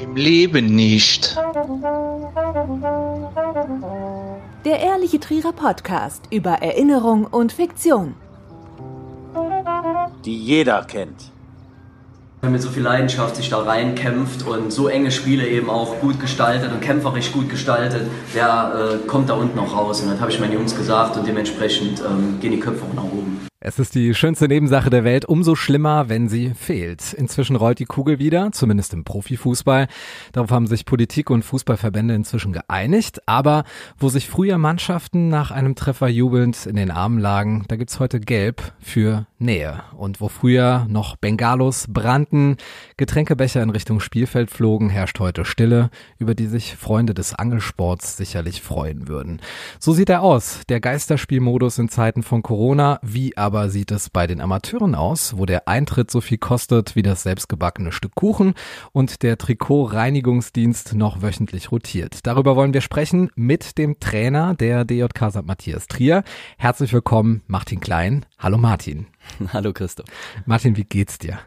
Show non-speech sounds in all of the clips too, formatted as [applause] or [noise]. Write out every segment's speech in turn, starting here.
Im Leben nicht. Der Ehrliche Trierer Podcast über Erinnerung und Fiktion. Die jeder kennt. Wenn mit so viel Leidenschaft sich da reinkämpft und so enge Spiele eben auch gut gestaltet und kämpferisch gut gestaltet, der äh, kommt da unten auch raus. Und das habe ich meinen Jungs gesagt und dementsprechend ähm, gehen die Köpfe auch nach oben. Es ist die schönste Nebensache der Welt, umso schlimmer, wenn sie fehlt. Inzwischen rollt die Kugel wieder, zumindest im Profifußball. Darauf haben sich Politik und Fußballverbände inzwischen geeinigt. Aber wo sich früher Mannschaften nach einem Treffer jubelnd in den Armen lagen, da gibt's heute Gelb für Nähe. Und wo früher noch Bengalos brannten, Getränkebecher in Richtung Spielfeld flogen, herrscht heute Stille, über die sich Freunde des Angelsports sicherlich freuen würden. So sieht er aus, der Geisterspielmodus in Zeiten von Corona, wie aber sieht es bei den Amateuren aus, wo der Eintritt so viel kostet wie das selbstgebackene Stück Kuchen und der Trikotreinigungsdienst noch wöchentlich rotiert. Darüber wollen wir sprechen mit dem Trainer der DJK St. Matthias Trier. Herzlich willkommen, Martin Klein. Hallo Martin. [laughs] Hallo Christoph. Martin, wie geht's dir?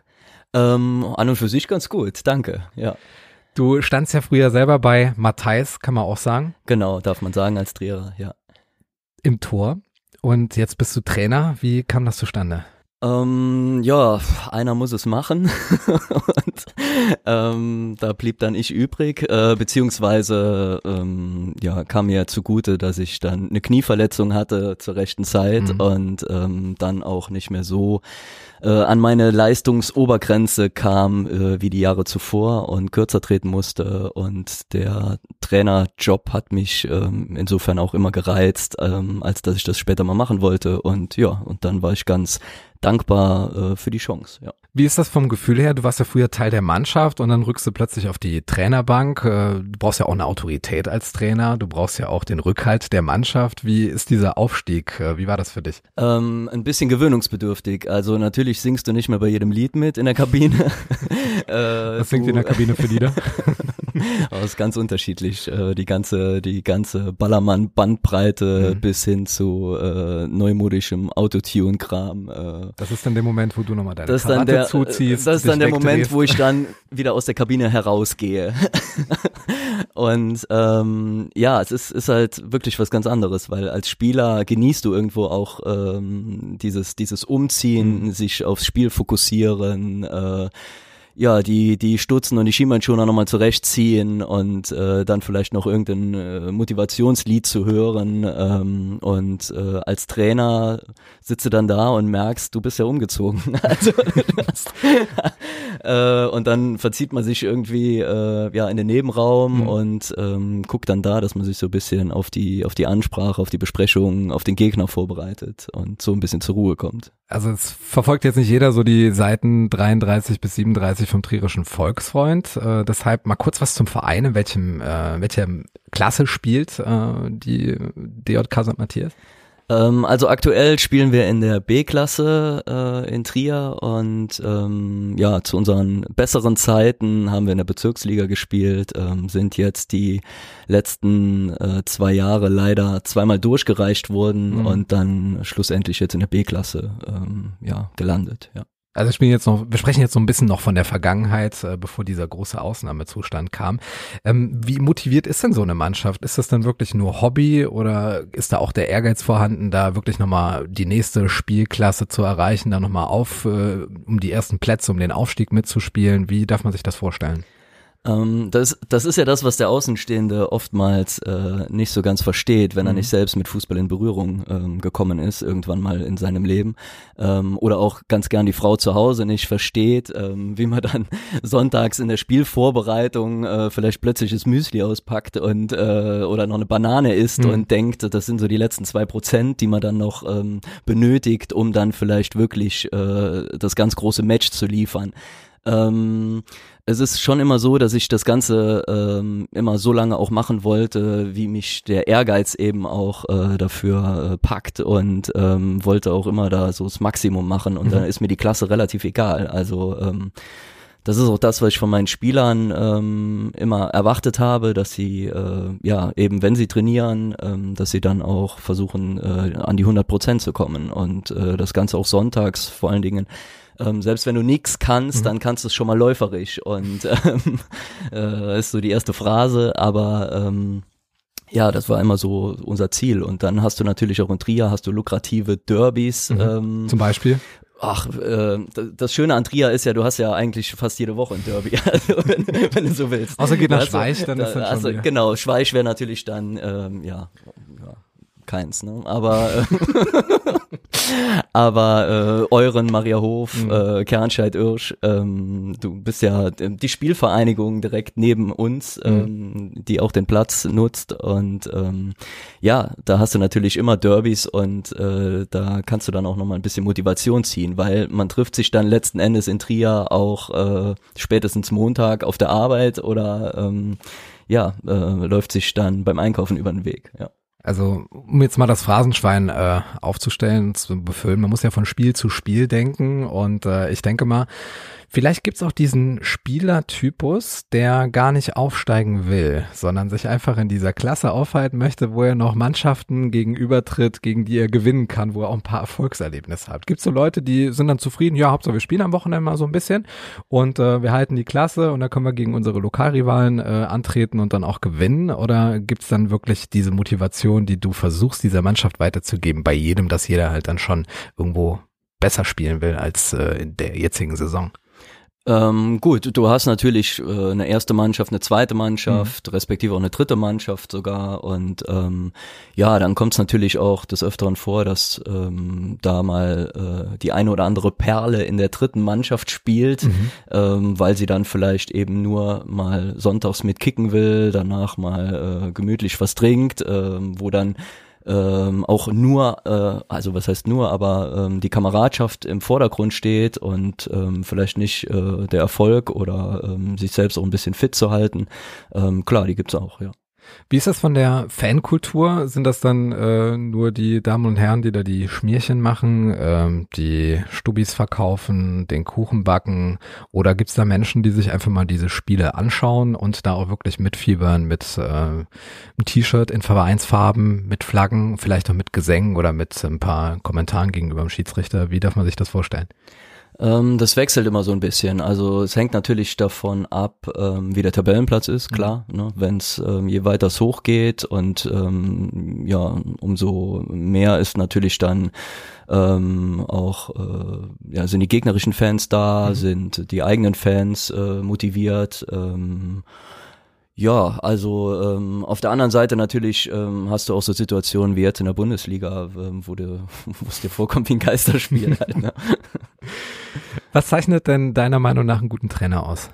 Ähm, an und für sich ganz gut, danke, ja. Du standst ja früher selber bei Matthijs, kann man auch sagen. Genau, darf man sagen als Trierer, ja. Im Tor. Und jetzt bist du Trainer. Wie kam das zustande? Ähm, ja, einer muss es machen. [laughs] Und ähm, da blieb dann ich übrig, äh, beziehungsweise ähm, ja kam mir zugute, dass ich dann eine Knieverletzung hatte zur rechten Zeit mhm. und ähm, dann auch nicht mehr so äh, an meine Leistungsobergrenze kam äh, wie die Jahre zuvor und kürzer treten musste. Und der Trainerjob hat mich ähm, insofern auch immer gereizt, ähm, als dass ich das später mal machen wollte. Und ja und dann war ich ganz dankbar äh, für die Chance. Ja. Wie ist das vom Gefühl her? Du warst ja früher Teil der Mannschaft und dann rückst du plötzlich auf die Trainerbank. Äh, du brauchst ja auch eine Autorität als Trainer. Du brauchst ja auch den Rückhalt der Mannschaft. Wie ist dieser Aufstieg? Äh, wie war das für dich? Ähm, ein bisschen gewöhnungsbedürftig. Also natürlich singst du nicht mehr bei jedem Lied mit in der Kabine. [laughs] äh, Was singt in der Kabine für Lieder? [laughs] Aber ist ganz unterschiedlich. Äh, die ganze, die ganze Ballermann-Bandbreite mhm. bis hin zu äh, neumodischem Autotune-Kram. Das ist dann der Moment, wo du nochmal deine das Krawatte der, zuziehst. Das ist dann der Moment, wo ich dann wieder aus der Kabine herausgehe. [laughs] Und ähm, ja, es ist, ist halt wirklich was ganz anderes, weil als Spieler genießt du irgendwo auch ähm, dieses, dieses Umziehen, mhm. sich aufs Spiel fokussieren, äh, ja, die, die Stutzen und die Schienbeinschoner nochmal zurechtziehen und äh, dann vielleicht noch irgendein äh, Motivationslied zu hören. Ähm, und äh, als Trainer sitze dann da und merkst, du bist ja umgezogen. [laughs] also, äh, und dann verzieht man sich irgendwie äh, ja in den Nebenraum mhm. und ähm, guckt dann da, dass man sich so ein bisschen auf die, auf die Ansprache, auf die Besprechung, auf den Gegner vorbereitet und so ein bisschen zur Ruhe kommt. Also es verfolgt jetzt nicht jeder so die Seiten 33 bis 37 vom Trierischen Volksfreund. Äh, deshalb mal kurz was zum Verein, in welchem, äh, welcher Klasse spielt äh, die DJK St. Matthias? Ähm, also aktuell spielen wir in der B-Klasse äh, in Trier und ähm, ja, zu unseren besseren Zeiten haben wir in der Bezirksliga gespielt, ähm, sind jetzt die letzten äh, zwei Jahre leider zweimal durchgereicht worden mhm. und dann schlussendlich jetzt in der B-Klasse ähm, ja, gelandet, ja. Also wir spielen jetzt noch, wir sprechen jetzt so ein bisschen noch von der Vergangenheit, äh, bevor dieser große Ausnahmezustand kam. Ähm, wie motiviert ist denn so eine Mannschaft? Ist das dann wirklich nur Hobby oder ist da auch der Ehrgeiz vorhanden, da wirklich nochmal die nächste Spielklasse zu erreichen, da nochmal auf, äh, um die ersten Plätze, um den Aufstieg mitzuspielen? Wie darf man sich das vorstellen? Ähm, das, das ist ja das, was der Außenstehende oftmals äh, nicht so ganz versteht, wenn er mhm. nicht selbst mit Fußball in Berührung ähm, gekommen ist, irgendwann mal in seinem Leben. Ähm, oder auch ganz gern die Frau zu Hause nicht versteht, ähm, wie man dann [laughs] sonntags in der Spielvorbereitung äh, vielleicht plötzlich das Müsli auspackt und äh, oder noch eine Banane isst mhm. und denkt, das sind so die letzten zwei Prozent, die man dann noch ähm, benötigt, um dann vielleicht wirklich äh, das ganz große Match zu liefern. Ähm, es ist schon immer so, dass ich das Ganze ähm, immer so lange auch machen wollte, wie mich der Ehrgeiz eben auch äh, dafür äh, packt und ähm, wollte auch immer da so das Maximum machen und mhm. dann ist mir die Klasse relativ egal. Also ähm, das ist auch das, was ich von meinen Spielern ähm, immer erwartet habe, dass sie äh, ja eben, wenn sie trainieren, ähm, dass sie dann auch versuchen, äh, an die 100 Prozent zu kommen und äh, das Ganze auch sonntags vor allen Dingen ähm, selbst wenn du nichts kannst, Mhm. dann kannst du es schon mal läuferisch und [laughs] ähm, äh, ist so die erste Phrase, aber ähm, ja, das war immer so unser Ziel. Und dann hast du natürlich auch in Trier hast du lukrative Derbys. Mhm. Ähm, Zum Beispiel? Ach, äh, das Schöne an Trier ist ja, du hast ja eigentlich fast jede Woche ein Derby, [laughs] also wenn, wenn du so willst. Außer geht nach Also, Schweich, dann da, ist dann schon also, wieder- Genau, Schweich wäre natürlich dann, ähm, ja, keins, ne? Aber, äh, [laughs] aber äh, Euren, Mariahof, Mhm. äh, Kernscheid, Irsch, ähm, du bist ja äh, die Spielvereinigung direkt neben uns, Mhm. ähm, die auch den Platz nutzt und ähm, ja, da hast du natürlich immer Derbys und äh, da kannst du dann auch nochmal ein bisschen Motivation ziehen, weil man trifft sich dann letzten Endes in Trier auch äh, spätestens Montag auf der Arbeit oder ähm, ja, äh, läuft sich dann beim Einkaufen über den Weg, ja. Also, um jetzt mal das Phrasenschwein äh, aufzustellen, zu befüllen, man muss ja von Spiel zu Spiel denken und äh, ich denke mal, vielleicht gibt's auch diesen Spielertypus, der gar nicht aufsteigen will, sondern sich einfach in dieser Klasse aufhalten möchte, wo er noch Mannschaften gegenübertritt, gegen die er gewinnen kann, wo er auch ein paar Erfolgserlebnisse hat. Gibt's so Leute, die sind dann zufrieden, ja, Hauptsache wir spielen am Wochenende mal so ein bisschen und äh, wir halten die Klasse und da können wir gegen unsere Lokalrivalen äh, antreten und dann auch gewinnen? Oder gibt's dann wirklich diese Motivation, die du versuchst, dieser Mannschaft weiterzugeben, bei jedem, dass jeder halt dann schon irgendwo besser spielen will als äh, in der jetzigen Saison? Ähm, gut, du hast natürlich äh, eine erste Mannschaft, eine zweite Mannschaft, respektive auch eine dritte Mannschaft sogar. Und ähm, ja, dann kommt es natürlich auch des Öfteren vor, dass ähm, da mal äh, die eine oder andere Perle in der dritten Mannschaft spielt, ähm, weil sie dann vielleicht eben nur mal sonntags mit kicken will, danach mal äh, gemütlich was trinkt, ähm, wo dann ähm, auch nur, äh, also was heißt nur, aber ähm, die Kameradschaft im Vordergrund steht und ähm, vielleicht nicht äh, der Erfolg oder ähm, sich selbst auch ein bisschen fit zu halten. Ähm, klar, die gibt's auch, ja. Wie ist das von der Fankultur? Sind das dann äh, nur die Damen und Herren, die da die Schmierchen machen, ähm, die Stubis verkaufen, den Kuchen backen? Oder gibt's da Menschen, die sich einfach mal diese Spiele anschauen und da auch wirklich mitfiebern mit äh, einem T-Shirt in Vereinsfarben, mit Flaggen, vielleicht auch mit Gesängen oder mit ein paar Kommentaren gegenüber dem Schiedsrichter? Wie darf man sich das vorstellen? Ähm, das wechselt immer so ein bisschen. Also es hängt natürlich davon ab, ähm, wie der Tabellenplatz ist, klar. Ne? Wenn es ähm, je weiter es hochgeht und ähm, ja, umso mehr ist natürlich dann ähm, auch, äh, ja, sind die gegnerischen Fans da, sind die eigenen Fans äh, motiviert. Ähm, ja, also ähm, auf der anderen Seite natürlich ähm, hast du auch so Situationen wie jetzt in der Bundesliga, ähm, wo, du, [laughs] wo es dir vorkommt wie ein Geisterspiel [laughs] halt. Ne? Was zeichnet denn deiner Meinung nach einen guten Trainer aus?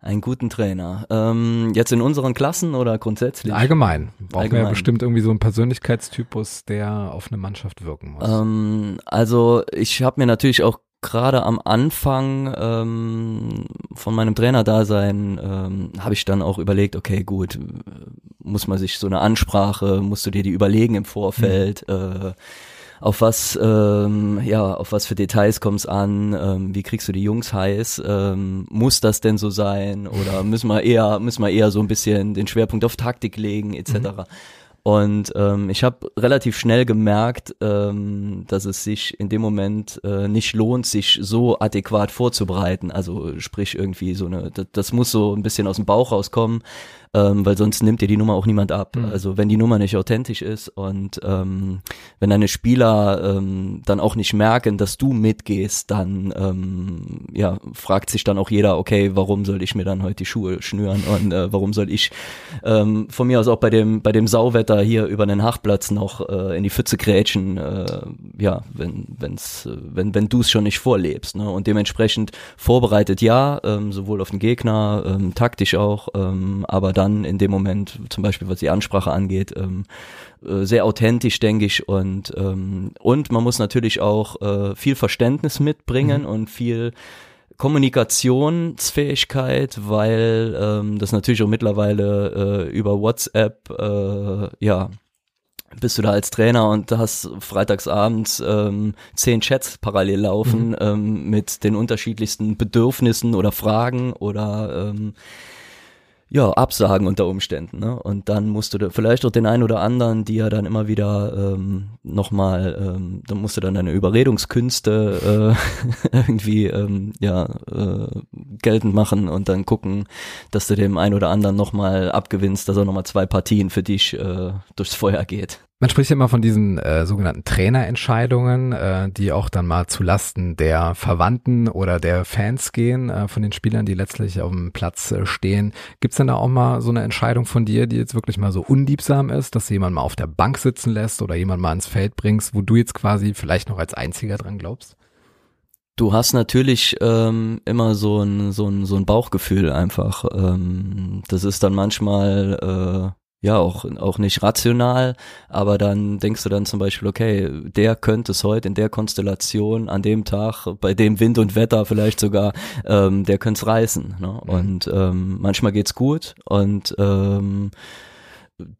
Einen guten Trainer. Ähm, jetzt in unseren Klassen oder grundsätzlich? Allgemein. Brauchen wir ja Allgemein. bestimmt irgendwie so einen Persönlichkeitstypus, der auf eine Mannschaft wirken muss. Ähm, also ich habe mir natürlich auch gerade am Anfang ähm, von meinem Trainerdasein ähm, habe ich dann auch überlegt, okay, gut, muss man sich so eine Ansprache, musst du dir die überlegen im Vorfeld, äh, auf was, ähm, ja, auf was für Details kommt's an, ähm, wie kriegst du die Jungs heiß, ähm, muss das denn so sein? Oder müssen wir eher, müssen wir eher so ein bisschen den Schwerpunkt auf Taktik legen, etc. Und ähm, ich habe relativ schnell gemerkt, ähm, dass es sich in dem Moment äh, nicht lohnt, sich so adäquat vorzubereiten. Also sprich irgendwie so eine, das, das muss so ein bisschen aus dem Bauch rauskommen, ähm, weil sonst nimmt dir die Nummer auch niemand ab. Mhm. Also wenn die Nummer nicht authentisch ist und ähm, wenn deine Spieler ähm, dann auch nicht merken, dass du mitgehst, dann ähm, ja fragt sich dann auch jeder, okay, warum soll ich mir dann heute die Schuhe schnüren und äh, warum soll ich ähm, von mir aus auch bei dem bei dem Sauwetter hier über den Hachplatz noch äh, in die Pfütze grätschen, äh, ja, wenn wenn's äh, wenn wenn du es schon nicht vorlebst, ne? Und dementsprechend vorbereitet ja, ähm, sowohl auf den Gegner, ähm, taktisch auch, ähm, aber dann in dem Moment, zum Beispiel was die Ansprache angeht, ähm, äh, sehr authentisch, denke ich, und ähm, und man muss natürlich auch äh, viel Verständnis mitbringen und viel Kommunikationsfähigkeit, weil ähm, das natürlich auch mittlerweile äh, über WhatsApp, äh, ja, bist du da als Trainer und hast freitagsabends ähm, zehn Chats parallel laufen ähm, mit den unterschiedlichsten Bedürfnissen oder Fragen oder ähm, ja, absagen unter Umständen. Ne? Und dann musst du da vielleicht auch den einen oder anderen, die ja dann immer wieder ähm, nochmal, ähm, dann musst du dann deine Überredungskünste äh, [laughs] irgendwie ähm, ja, äh, geltend machen und dann gucken, dass du dem einen oder anderen nochmal abgewinnst, dass er nochmal zwei Partien für dich äh, durchs Feuer geht. Man spricht ja immer von diesen äh, sogenannten Trainerentscheidungen, äh, die auch dann mal zu Lasten der Verwandten oder der Fans gehen, äh, von den Spielern, die letztlich auf dem Platz äh, stehen. Gibt's denn da auch mal so eine Entscheidung von dir, die jetzt wirklich mal so unliebsam ist, dass du jemanden mal auf der Bank sitzen lässt oder jemanden mal ins Feld bringst, wo du jetzt quasi vielleicht noch als Einziger dran glaubst? Du hast natürlich ähm, immer so ein, so, ein, so ein Bauchgefühl einfach. Ähm, das ist dann manchmal äh, ja auch, auch nicht rational, aber dann denkst du dann zum Beispiel, okay, der könnte es heute in der Konstellation, an dem Tag, bei dem Wind und Wetter vielleicht sogar, ähm, der könnte es reißen. Ne? Mhm. Und ähm, manchmal geht's gut und ähm,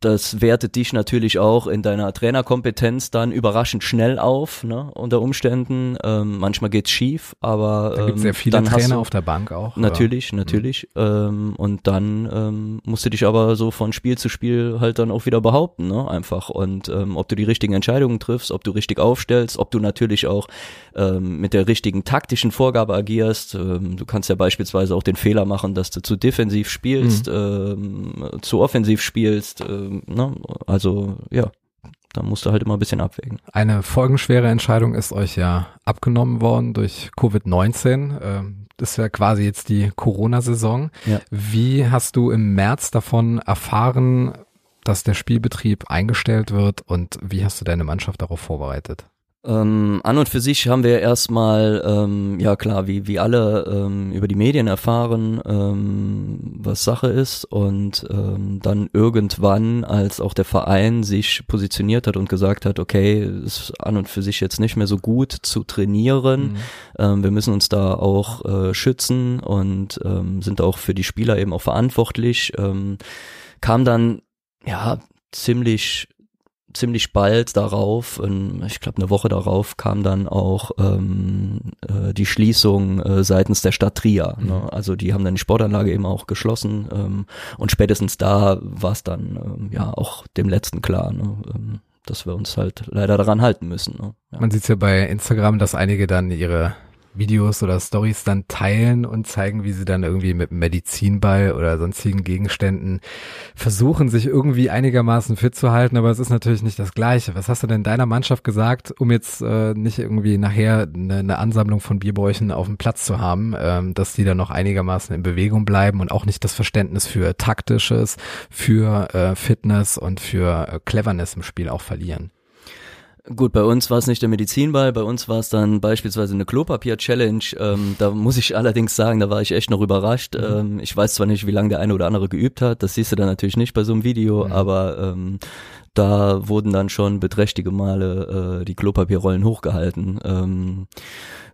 das wertet dich natürlich auch in deiner Trainerkompetenz dann überraschend schnell auf, ne, unter Umständen. Ähm, manchmal geht's schief, aber da gibt's sehr ähm, viele Trainer du, auf der Bank auch. Natürlich, oder? natürlich. Mhm. Ähm, und dann ähm, musst du dich aber so von Spiel zu Spiel halt dann auch wieder behaupten, ne, einfach. Und ähm, ob du die richtigen Entscheidungen triffst, ob du richtig aufstellst, ob du natürlich auch ähm, mit der richtigen taktischen Vorgabe agierst. Ähm, du kannst ja beispielsweise auch den Fehler machen, dass du zu defensiv spielst, mhm. ähm, zu offensiv spielst äh, ne? also ja, da musst du halt immer ein bisschen abwägen. Eine folgenschwere Entscheidung ist euch ja abgenommen worden durch Covid-19. Ähm, das ist ja quasi jetzt die Corona-Saison. Ja. Wie hast du im März davon erfahren, dass der Spielbetrieb eingestellt wird und wie hast du deine Mannschaft darauf vorbereitet? Ähm, an und für sich haben wir erstmal, ähm, ja klar, wie, wie alle ähm, über die Medien erfahren, ähm, was Sache ist und ähm, dann irgendwann, als auch der Verein sich positioniert hat und gesagt hat, okay, ist an und für sich jetzt nicht mehr so gut zu trainieren, mhm. ähm, wir müssen uns da auch äh, schützen und sind auch für die Spieler eben auch verantwortlich, kam dann ja ziemlich ziemlich bald darauf, in, ich glaube eine Woche darauf, kam dann auch ähm, äh, die Schließung äh, seitens der Stadt Trier. Mhm. Ne? Also die haben dann die Sportanlage eben auch geschlossen ähm, und spätestens da war es dann ähm, ja auch dem letzten klar. Ne? Ähm, dass wir uns halt leider daran halten müssen. Ne? Ja. Man sieht ja bei Instagram, dass einige dann ihre Videos oder Stories dann teilen und zeigen, wie sie dann irgendwie mit Medizinball oder sonstigen Gegenständen versuchen, sich irgendwie einigermaßen fit zu halten, aber es ist natürlich nicht das Gleiche. Was hast du denn deiner Mannschaft gesagt, um jetzt äh, nicht irgendwie nachher eine, eine, Ansammlung von Bierbäuchen auf dem Platz zu haben, ähm, dass die dann noch einigermaßen in Bewegung bleiben und auch nicht das Verständnis für taktisches, für äh, Fitness und für äh, Cleverness im Spiel auch verlieren? Gut, bei uns war es nicht der Medizinball, bei uns war es dann beispielsweise eine Klopapier-Challenge. Ähm, da muss ich allerdings sagen, da war ich echt noch überrascht. Mhm. Ähm, ich weiß zwar nicht, wie lange der eine oder andere geübt hat, das siehst du dann natürlich nicht bei so einem Video, mhm. aber ähm, da wurden dann schon beträchtige Male äh, die Klopapierrollen hochgehalten. Ähm,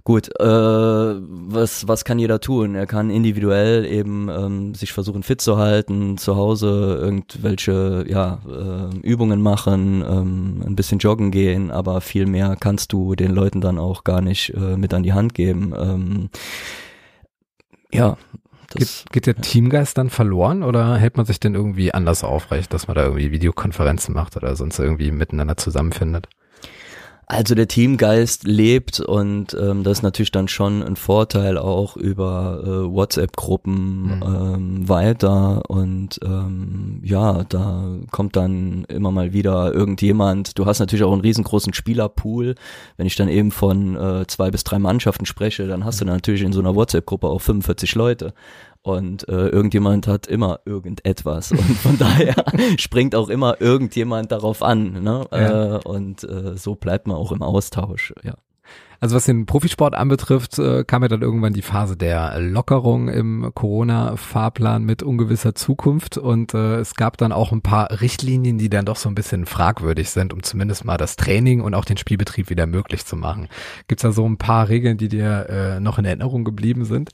gut, äh, was, was kann jeder tun? Er kann individuell eben ähm, sich versuchen fit zu halten, zu Hause irgendwelche ja, äh, Übungen machen, ähm, ein bisschen joggen gehen, aber viel mehr kannst du den Leuten dann auch gar nicht äh, mit an die Hand geben. Ähm, ja, geht, geht der Teamgeist dann verloren oder hält man sich denn irgendwie anders aufrecht, dass man da irgendwie Videokonferenzen macht oder sonst irgendwie miteinander zusammenfindet? Also der Teamgeist lebt und ähm, das ist natürlich dann schon ein Vorteil auch über äh, WhatsApp-Gruppen mhm. ähm, weiter und ähm, ja, da kommt dann immer mal wieder irgendjemand. Du hast natürlich auch einen riesengroßen Spielerpool. Wenn ich dann eben von äh, zwei bis drei Mannschaften spreche, dann hast du dann natürlich in so einer WhatsApp-Gruppe auch 45 Leute und äh, irgendjemand hat immer irgendetwas und von [laughs] daher springt auch immer irgendjemand darauf an ne? Ja. Äh, und äh, so bleibt man auch im Austausch, ja. Also was den Profisport anbetrifft, äh, kam ja dann irgendwann die Phase der Lockerung im Corona-Fahrplan mit ungewisser Zukunft und äh, es gab dann auch ein paar Richtlinien, die dann doch so ein bisschen fragwürdig sind, um zumindest mal das Training und auch den Spielbetrieb wieder möglich zu machen. Gibt's da so ein paar Regeln, die dir äh, noch in Erinnerung geblieben sind?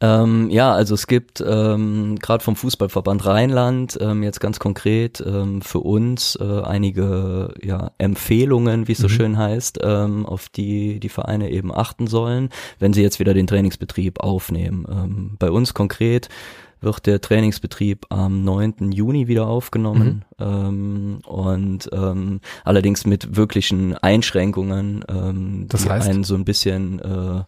Ähm, ja, also es gibt ähm, gerade vom Fußballverband Rheinland ähm, jetzt ganz konkret ähm, für uns äh, einige ja, Empfehlungen, wie es so mhm. schön heißt, ähm, auf die die Vereine eben achten sollen, wenn sie jetzt wieder den Trainingsbetrieb aufnehmen. Ähm, bei uns konkret wird der Trainingsbetrieb am 9. Juni wieder aufgenommen mhm. ähm, und ähm, allerdings mit wirklichen Einschränkungen, ähm, das heißt? die einen so ein bisschen äh,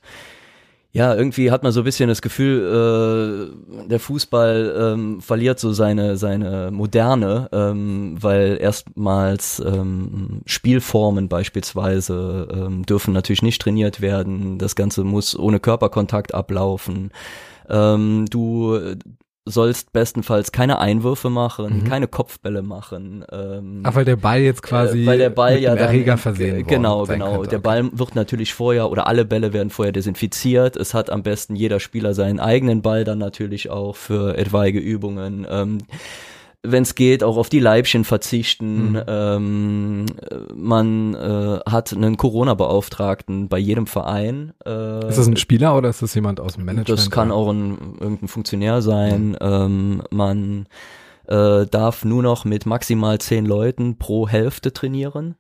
ja, irgendwie hat man so ein bisschen das Gefühl, äh, der Fußball ähm, verliert so seine seine Moderne, ähm, weil erstmals ähm, Spielformen beispielsweise ähm, dürfen natürlich nicht trainiert werden. Das Ganze muss ohne Körperkontakt ablaufen. Ähm, du sollst bestenfalls keine Einwürfe machen, mhm. keine Kopfbälle machen. Ähm, Ach, weil der Ball jetzt quasi äh, weil der Ball mit ja dann, Erreger versehen Genau, genau. Könnte. Der Ball wird natürlich vorher oder alle Bälle werden vorher desinfiziert. Es hat am besten jeder Spieler seinen eigenen Ball dann natürlich auch für etwaige Übungen. Ähm, wenn es geht, auch auf die Leibchen verzichten. Mhm. Ähm, man äh, hat einen Corona-Beauftragten bei jedem Verein. Äh, ist das ein Spieler oder ist das jemand aus dem Management? Das kann auch ein, irgendein Funktionär sein. Mhm. Ähm, man äh, darf nur noch mit maximal zehn Leuten pro Hälfte trainieren.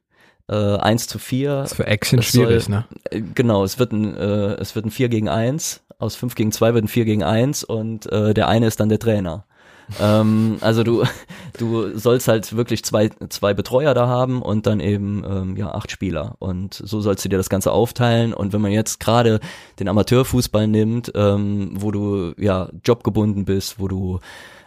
Äh, 1 zu 4. Das ist für Action es schwierig, soll, ne? Äh, genau, es wird ein, äh, es wird ein 4 gegen 1. Aus 5 gegen 2 wird ein 4 gegen 1 und äh, der eine ist dann der Trainer ähm, also du, [laughs] du sollst halt wirklich zwei, zwei Betreuer da haben und dann eben ähm, ja acht Spieler. Und so sollst du dir das Ganze aufteilen. Und wenn man jetzt gerade den Amateurfußball nimmt, ähm, wo du ja jobgebunden bist, wo du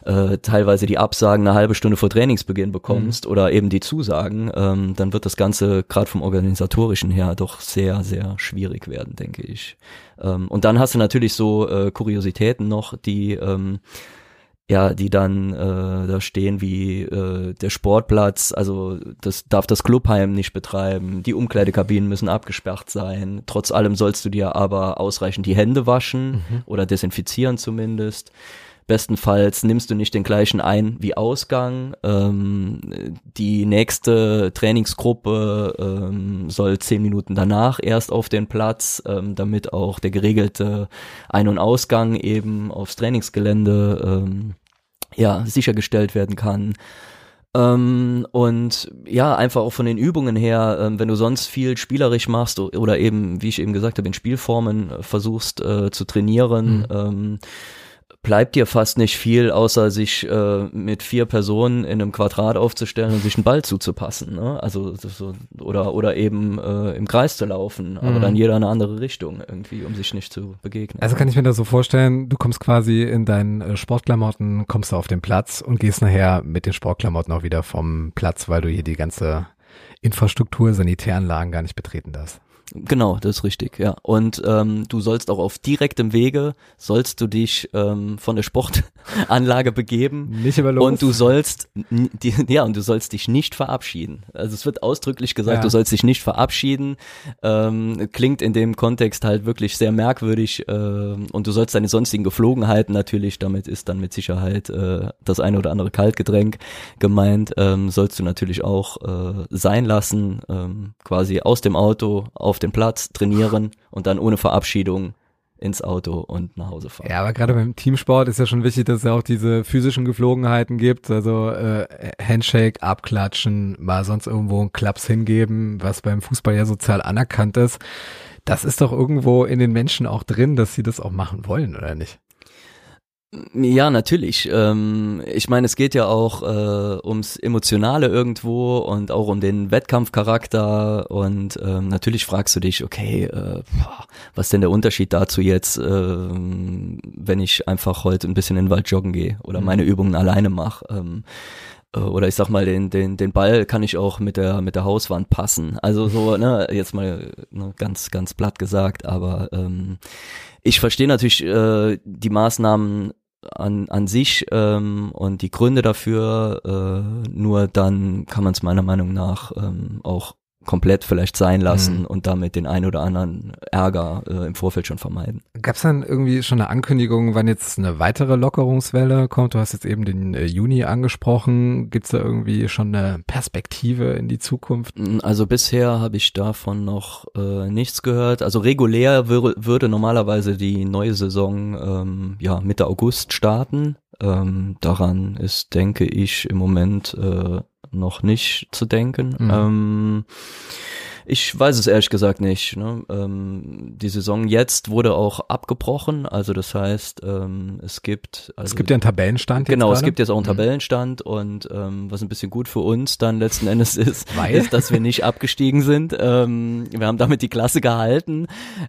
äh, teilweise die Absagen eine halbe Stunde vor Trainingsbeginn bekommst mhm. oder eben die Zusagen, ähm, dann wird das Ganze gerade vom organisatorischen her doch sehr, sehr schwierig werden, denke ich. Ähm, und dann hast du natürlich so äh, Kuriositäten noch, die ähm, ja, die dann äh, da stehen wie äh, der Sportplatz, also das darf das Clubheim nicht betreiben, die Umkleidekabinen müssen abgesperrt sein. Trotz allem sollst du dir aber ausreichend die Hände waschen mhm. oder desinfizieren zumindest. Bestenfalls nimmst du nicht den gleichen ein wie Ausgang. Ähm, die nächste Trainingsgruppe ähm, soll zehn Minuten danach erst auf den Platz, ähm, damit auch der geregelte Ein- und Ausgang eben aufs Trainingsgelände ähm, ja sichergestellt werden kann. Ähm, und ja, einfach auch von den Übungen her, ähm, wenn du sonst viel spielerisch machst oder eben, wie ich eben gesagt habe, in Spielformen äh, versuchst äh, zu trainieren, mhm. ähm, bleibt dir fast nicht viel, außer sich äh, mit vier Personen in einem Quadrat aufzustellen und sich einen Ball zuzupassen. Ne? Also so, oder oder eben äh, im Kreis zu laufen, aber mhm. dann jeder eine andere Richtung irgendwie, um sich nicht zu begegnen. Also kann ich mir das so vorstellen, du kommst quasi in deinen äh, Sportklamotten, kommst du auf den Platz und gehst nachher mit den Sportklamotten auch wieder vom Platz, weil du hier die ganze Infrastruktur, Sanitäranlagen gar nicht betreten darfst. Genau, das ist richtig, ja. Und ähm, du sollst auch auf direktem Wege, sollst du dich ähm, von der Sportanlage [laughs] begeben. Nicht aber los. Und du sollst, die, ja, und du sollst dich nicht verabschieden. Also es wird ausdrücklich gesagt, ja. du sollst dich nicht verabschieden. Ähm, klingt in dem Kontext halt wirklich sehr merkwürdig. Äh, und du sollst deine sonstigen Geflogenheiten natürlich, damit ist dann mit Sicherheit äh, das eine oder andere Kaltgetränk gemeint, ähm, sollst du natürlich auch äh, sein lassen, ähm, quasi aus dem Auto auf den Platz, trainieren und dann ohne Verabschiedung ins Auto und nach Hause fahren. Ja, aber gerade beim Teamsport ist ja schon wichtig, dass es auch diese physischen Geflogenheiten gibt, also äh, Handshake, abklatschen, mal sonst irgendwo einen Klaps hingeben, was beim Fußball ja sozial anerkannt ist. Das ist doch irgendwo in den Menschen auch drin, dass sie das auch machen wollen, oder nicht? Ja, natürlich. Ähm, ich meine, es geht ja auch äh, ums Emotionale irgendwo und auch um den Wettkampfcharakter und ähm, natürlich fragst du dich, okay, äh, was ist denn der Unterschied dazu jetzt, äh, wenn ich einfach heute ein bisschen in den Wald joggen gehe oder mhm. meine Übungen alleine mache. Ähm, äh, oder ich sag mal, den, den, den Ball kann ich auch mit der, mit der Hauswand passen. Also so, ne, jetzt mal ne, ganz, ganz platt gesagt, aber ähm, ich verstehe natürlich äh, die Maßnahmen an, an sich ähm, und die Gründe dafür, äh, nur dann kann man es meiner Meinung nach ähm, auch komplett vielleicht sein lassen mhm. und damit den ein oder anderen Ärger äh, im Vorfeld schon vermeiden. Gab es dann irgendwie schon eine Ankündigung, wann jetzt eine weitere Lockerungswelle kommt? Du hast jetzt eben den äh, Juni angesprochen. Gibt es da irgendwie schon eine Perspektive in die Zukunft? Also bisher habe ich davon noch äh, nichts gehört. Also regulär wür würde normalerweise die neue Saison ähm, ja Mitte August starten. Ähm, daran ist, denke ich, im Moment äh, noch nicht zu denken. Mhm. Ähm, Ich weiß es ehrlich gesagt nicht. Ne? Ähm, die Saison jetzt wurde auch abgebrochen, also das heißt, ähm, es gibt also es gibt ja einen Tabellenstand. Genau, es gibt jetzt auch einen Mhm. Tabellenstand und ähm, was ein bisschen gut für uns dann letzten Endes [laughs] ist, Weil? ist, dass wir nicht abgestiegen sind. Ähm, wir haben damit die Klasse gehalten,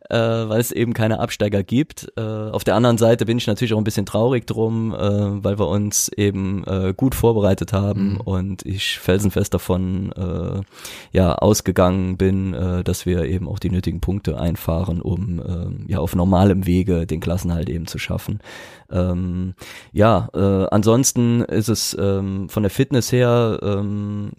äh, weil es eben keine Absteiger gibt. Äh, auf der anderen Seite bin ich natürlich auch ein bisschen traurig drum, äh, weil wir uns eben äh, gut vorbereitet haben Mhm. und ich felsenfest davon äh, ja ausgegangen bin, äh, dass wir eben auch die nötigen Punkte einfahren, um äh, ja auf normalem Wege den Klassenhalt eben zu schaffen. Ähm, ja, äh, ansonsten ist es ähm, von der Fitness her ähm,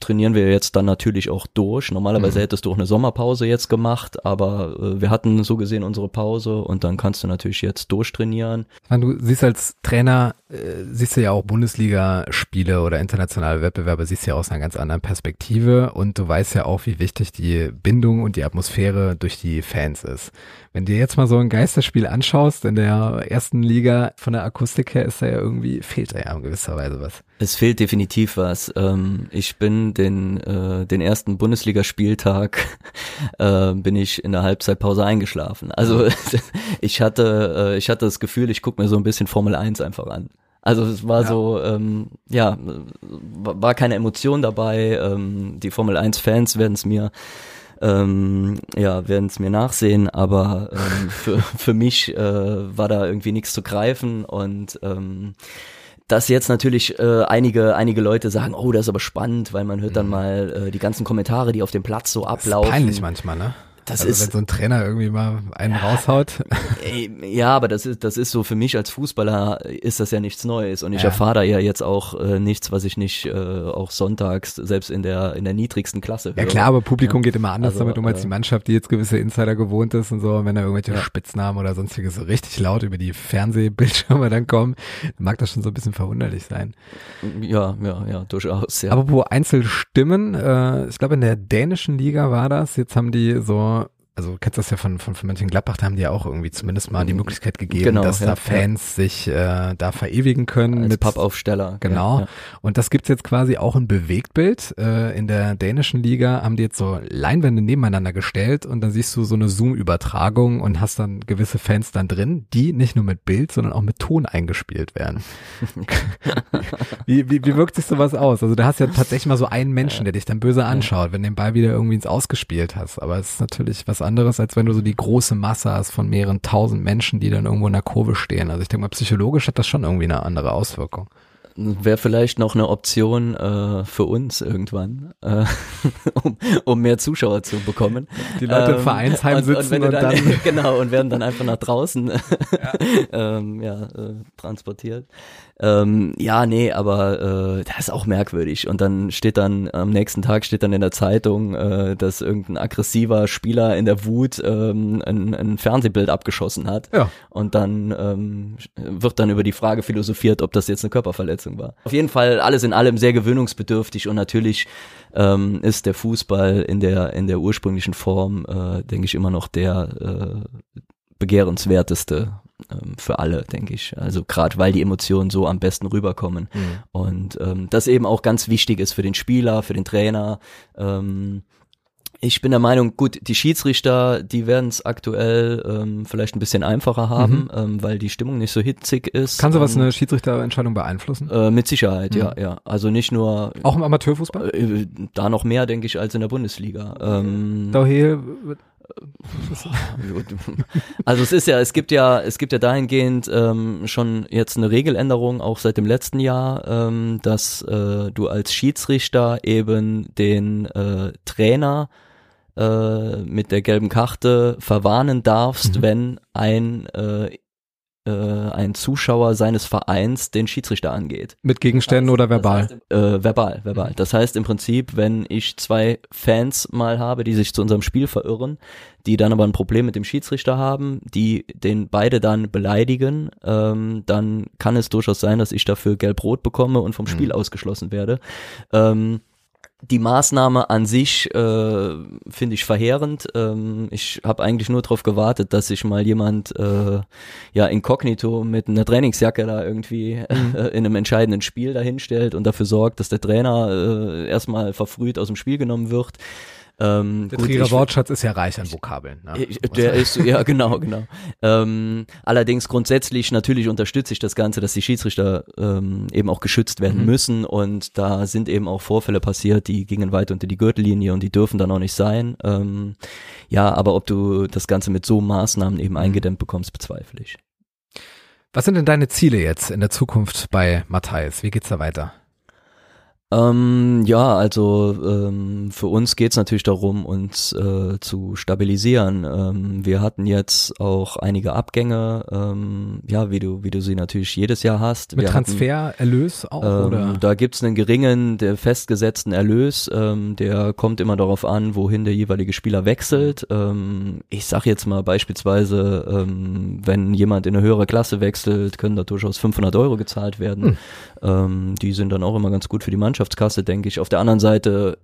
trainieren wir jetzt dann natürlich auch durch. Normalerweise Mhm. hättest du auch eine Sommerpause jetzt gemacht, aber äh, wir hatten so gesehen unsere Pause und dann kannst du natürlich jetzt durchtrainieren. Du siehst als Trainer, äh, siehst du ja auch Bundesliga-Spiele oder internationale Wettbewerbe, siehst du ja aus einer ganz anderen Perspektive und du weißt ja auch, wie wichtig die Bindung und die Atmosphäre durch die Fans ist. Wenn dir jetzt mal so ein Geisterspiel anschaust, in der ersten Liga von der Akustik her ist da ja irgendwie, fehlt da ja in gewisser Weise was. Es fehlt definitiv was. Ähm, ich bin den, äh, den ersten Bundesligaspieltag [laughs] äh, bin ich in der Halbzeitpause eingeschlafen. Also [laughs] ich hatte, äh, ich hatte das Gefühl, ich gucke mir so ein bisschen Formel 1 einfach an. Also es war Ja. so, ähm, ja, war keine Emotion dabei. Ähm, die Formel 1 Fans werden es mir ähm, ja, werden es mir nachsehen, aber ähm, [laughs] für, für mich äh, war da irgendwie nichts zu greifen und ähm, dass jetzt natürlich äh, einige einige Leute sagen, oh, das ist aber spannend, weil man hört dann mal äh, die ganzen Kommentare, die auf dem Platz so Mhm. Das ist ablaufen. peinlich manchmal, ne? Das also ist wenn so ein Trainer irgendwie mal einen raushaut. Ey, ja, aber das ist das ist so für mich als Fußballer ist das ja nichts Neues und ich Ja. erfahre da ja jetzt auch äh, nichts, was ich nicht äh, auch sonntags selbst in der in der niedrigsten Klasse höre. Ja klar, aber Publikum geht immer anders Also, damit um als äh, die Mannschaft, die jetzt gewisse Insider gewohnt ist und so. Und wenn da irgendwelche Ja. Spitznamen oder sonstiges so richtig laut über die Fernsehbildschirme dann kommen, mag das schon so ein bisschen verwunderlich sein. Ja, ja, ja, durchaus. Ja. Aber wo Einzelstimmen, äh, ich glaube in der dänischen Liga war das, jetzt haben die so, also du kennst das ja von, von, von Mönchengladbach, da haben die ja auch irgendwie zumindest mal die Möglichkeit gegeben, Genau, dass ja, da ja. Fans sich äh, da verewigen können. als mit Pappaufsteller. Genau. Ja, ja. Und das gibt's jetzt quasi auch in Bewegtbild. Äh, in der dänischen Liga haben die jetzt so Leinwände nebeneinander gestellt und dann siehst du so eine Zoom-Übertragung und hast dann gewisse Fans dann drin, die nicht nur mit Bild, sondern auch mit Ton eingespielt werden. [laughs] wie, wie, wie wirkt sich sowas aus? Also du hast ja tatsächlich mal so einen Menschen, der dich dann böse anschaut, wenn du den Ball wieder irgendwie ins Ausgespielt hast. Aber es ist natürlich was anderes, als wenn du so die große Masse hast von mehreren tausend Menschen, die dann irgendwo in der Kurve stehen. Also ich denke mal, psychologisch hat das schon irgendwie eine andere Auswirkung. Wäre vielleicht noch eine Option äh, für uns irgendwann, äh, [laughs] um, um mehr Zuschauer zu bekommen. Die Leute im Vereinsheim sitzen wenn du und dann- [laughs] genau und werden dann einfach nach draußen [laughs] ähm, ja, äh, transportiert. Ähm, ja, nee, aber äh, das ist auch merkwürdig. Und dann steht dann am nächsten Tag steht dann in der Zeitung, äh, dass irgendein aggressiver Spieler in der Wut ähm, ein, ein Fernsehbild abgeschossen hat. Ja. Und dann ähm, wird dann über die Frage philosophiert, ob das jetzt eine Körperverletzung war. Auf jeden Fall alles in allem sehr gewöhnungsbedürftig und natürlich ähm, ist der Fußball in der in der ursprünglichen Form, äh, denke ich, immer noch der äh, begehrenswerteste ähm, für alle, denke ich. Also gerade weil die Emotionen so am besten rüberkommen und ähm, das eben auch ganz wichtig ist für den Spieler, für den Trainer. Ähm, ich bin der Meinung, gut, die Schiedsrichter, die werden es aktuell ähm, vielleicht ein bisschen einfacher haben, ähm, weil die Stimmung nicht so hitzig ist. Kann sowas ähm, eine Schiedsrichterentscheidung beeinflussen? äh, mit Sicherheit, Mhm. ja, ja. Also nicht nur Auch im Amateurfußball? äh, da noch mehr, denke ich, als in der Bundesliga. Ähm, Daher [laughs] also es ist ja, es gibt ja, es gibt ja dahingehend ähm, schon jetzt eine Regeländerung, auch seit dem letzten Jahr, ähm, dass äh, du als Schiedsrichter eben den äh, Trainer äh, mit der gelben Karte verwarnen darfst, Mhm. wenn ein äh, äh, ein Zuschauer seines Vereins den Schiedsrichter angeht. mit Gegenständen oder verbal? Das heißt, äh, verbal, verbal. Das heißt im Prinzip, wenn ich zwei Fans mal habe, die sich zu unserem Spiel verirren, die dann aber ein Problem mit dem Schiedsrichter haben, die den beide dann beleidigen, ähm, dann kann es durchaus sein, dass ich dafür gelb-rot bekomme und vom Spiel Mhm. ausgeschlossen werde. Ähm, die Maßnahme an sich äh, finde ich verheerend. Ähm, ich habe eigentlich nur darauf gewartet, dass sich mal jemand äh, ja inkognito mit einer Trainingsjacke da irgendwie äh, in einem entscheidenden Spiel dahinstellt und dafür sorgt, dass der Trainer äh, erstmal verfrüht aus dem Spiel genommen wird. Ähm, Der gut, Trierer ich- Wortschatz ist ja reich an Vokabeln. Ne? Der ist, ja [laughs] genau, genau. Ähm, allerdings grundsätzlich, natürlich unterstütze ich das Ganze, dass die Schiedsrichter ähm, eben auch geschützt werden Mhm. müssen und da sind eben auch Vorfälle passiert, die gingen weit unter die Gürtellinie und die dürfen dann auch nicht sein. Ähm, ja, aber ob du das Ganze mit so Maßnahmen eben eingedämmt bekommst, bezweifle ich. Was sind denn deine Ziele jetzt in der Zukunft bei Matthijs? Wie geht's da weiter? Ähm, ja, also ähm, für uns geht's natürlich darum, uns äh, zu stabilisieren. Ähm, wir hatten jetzt auch einige Abgänge, ähm, ja, wie du, wie du sie natürlich jedes Jahr hast. Mit wir hatten, Transfererlös auch ähm, oder? Da gibt's einen geringen, der festgesetzten Erlös, ähm, der kommt immer darauf an, wohin der jeweilige Spieler wechselt. Ähm, ich sag jetzt mal beispielsweise, ähm, wenn jemand in eine höhere Klasse wechselt, können da durchaus 500 Euro gezahlt werden. Hm. Ähm, die sind dann auch immer ganz gut für die Mannschaftskasse, denke ich. Auf der anderen Seite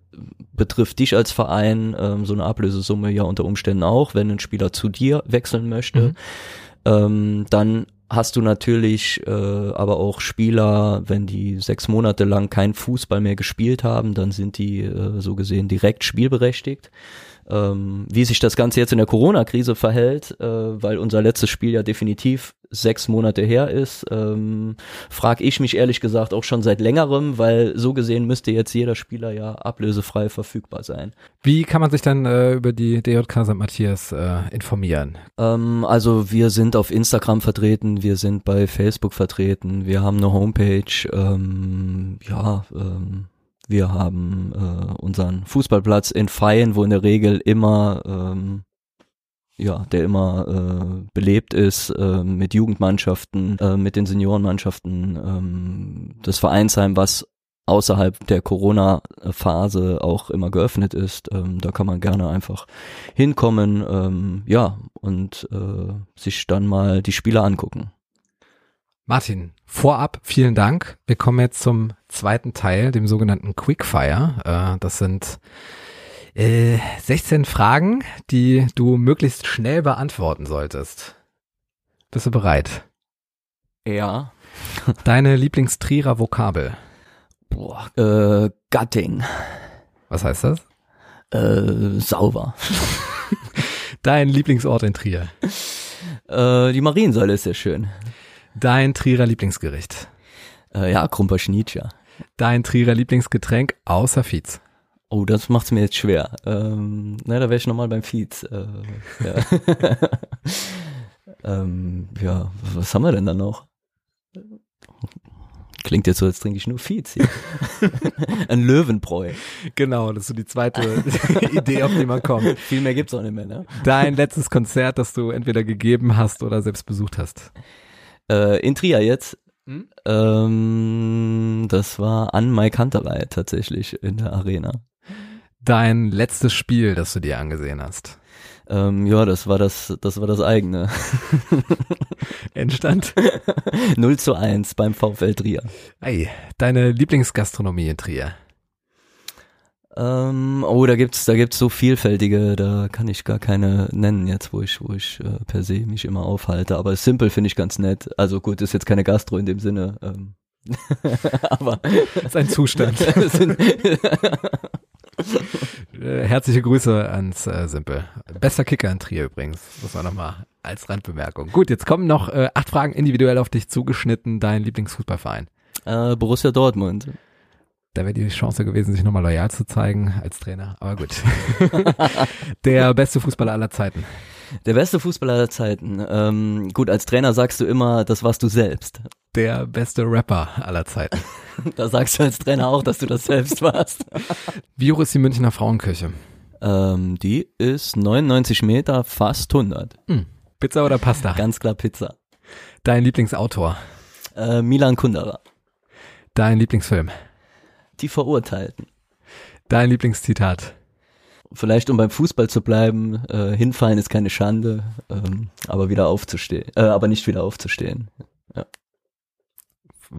betrifft dich als Verein ähm, so eine Ablösesumme ja unter Umständen auch, wenn ein Spieler zu dir wechseln möchte. Mhm. Ähm, dann hast du natürlich äh, aber auch Spieler, wenn die sechs Monate lang kein Fußball mehr gespielt haben, dann sind die äh, so gesehen direkt spielberechtigt. Ähm, wie sich das Ganze jetzt in der Corona-Krise verhält, äh, weil unser letztes Spiel ja definitiv sechs Monate her ist, ähm, frage ich mich ehrlich gesagt auch schon seit längerem, weil so gesehen müsste jetzt jeder Spieler ja ablösefrei verfügbar sein. Wie kann man sich dann äh, über die DJK St. Matthias äh, informieren? Ähm, also wir sind auf Instagram vertreten, wir sind bei Facebook vertreten, wir haben eine Homepage, ähm, ja, ähm, wir haben äh, unseren Fußballplatz in Feien, wo in der Regel immer ähm, ja, der immer äh, belebt ist äh, mit Jugendmannschaften, äh, mit den Seniorenmannschaften, ähm, das Vereinsheim, was außerhalb der Corona-Phase auch immer geöffnet ist. Ähm, da kann man gerne einfach hinkommen, ähm, ja, und äh, sich dann mal die Spiele angucken. Martin, vorab vielen Dank. Wir kommen jetzt zum zweiten Teil, dem sogenannten Quickfire. Äh, das sind äh, 16 Fragen, die du möglichst schnell beantworten solltest. Bist du bereit? Ja. Deine Lieblingstrierer Vokabel. Boah, äh, Gatting, Was heißt das? äh, sauber. Dein Lieblingsort in Trier. Äh, die Mariensäule ist sehr schön. Dein Trierer Lieblingsgericht. Äh, ja, Krumper Schnietscher. Dein Trierer Lieblingsgetränk außer Fietz. Oh, das macht's mir jetzt schwer. Ähm, na, da wäre ich nochmal beim Fietz. Äh, ja. [laughs] ähm, ja, was haben wir denn da noch? Klingt jetzt so, als trinke ich nur Fietz hier. [laughs] Ein Löwenbräu. Genau, das ist so die zweite [laughs] Idee, auf die man kommt. Viel mehr gibt's auch nicht mehr, ne? Dein letztes Konzert, das du entweder gegeben hast oder selbst besucht hast. Äh, in Trier jetzt. Hm? Ähm, das war an Mai Kanterei tatsächlich in der Arena. Dein letztes Spiel, das du dir angesehen hast. Ähm, ja, das war das, das war das eigene. [laughs] Endstand? [laughs] 0 zu 1 beim VfL Trier. Ei, deine Lieblingsgastronomie in Trier. Ähm, oh, da gibt's, da gibt's so vielfältige, da kann ich gar keine nennen jetzt, wo ich, wo ich äh, per se mich immer aufhalte. Aber Simple finde ich ganz nett. Also gut, ist jetzt keine Gastro in dem Sinne. Ähm. [laughs] aber Das ist ein Zustand. Äh, Herzliche Grüße ans äh, Simpel. Bester Kicker in Trier übrigens. Muss man nochmal als Randbemerkung. Gut, jetzt kommen noch äh, acht Fragen individuell auf dich zugeschnitten. Dein Lieblingsfußballverein. äh, Borussia Dortmund. Da wäre die Chance gewesen, sich nochmal loyal zu zeigen als Trainer. Aber gut. [laughs] Der beste Fußballer aller Zeiten. Der beste Fußballer aller Zeiten. Ähm, gut, als Trainer sagst du immer, das warst du selbst. Der beste Rapper aller Zeiten. [laughs] Da sagst du als Trainer auch, dass du das selbst warst. [laughs] Wie hoch ist die Münchner Frauenkirche? Ähm, die ist 99 Meter, fast 100. Pizza oder Pasta? Ganz klar Pizza. Dein Lieblingsautor? Äh, Milan Kundera. Dein Lieblingsfilm? Die Verurteilten. Dein Lieblingszitat? Vielleicht um beim Fußball zu bleiben, äh, hinfallen ist keine Schande, ähm, aber wieder aufzustehen, äh, aber nicht wieder aufzustehen.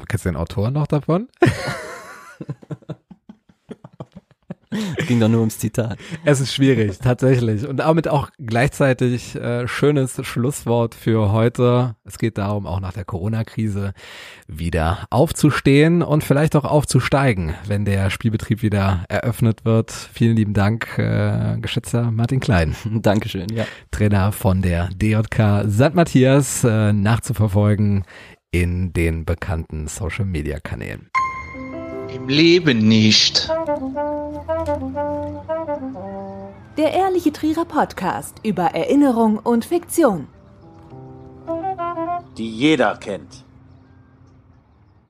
Kennst du den Autor noch davon? es ging doch nur ums Zitat. Es ist schwierig, tatsächlich. Und damit auch gleichzeitig äh, schönes Schlusswort für heute. Es geht darum, auch nach der Corona-Krise wieder aufzustehen und vielleicht auch aufzusteigen, wenn der Spielbetrieb wieder eröffnet wird. Vielen lieben Dank, äh, geschätzter Martin Klein. [laughs] Dankeschön, ja. Trainer von der DJK St. Matthias, äh, nachzuverfolgen in den bekannten Social-Media-Kanälen. Im Leben nicht. Der Ehrliche Trierer Podcast über Erinnerung und Fiktion. Die jeder kennt.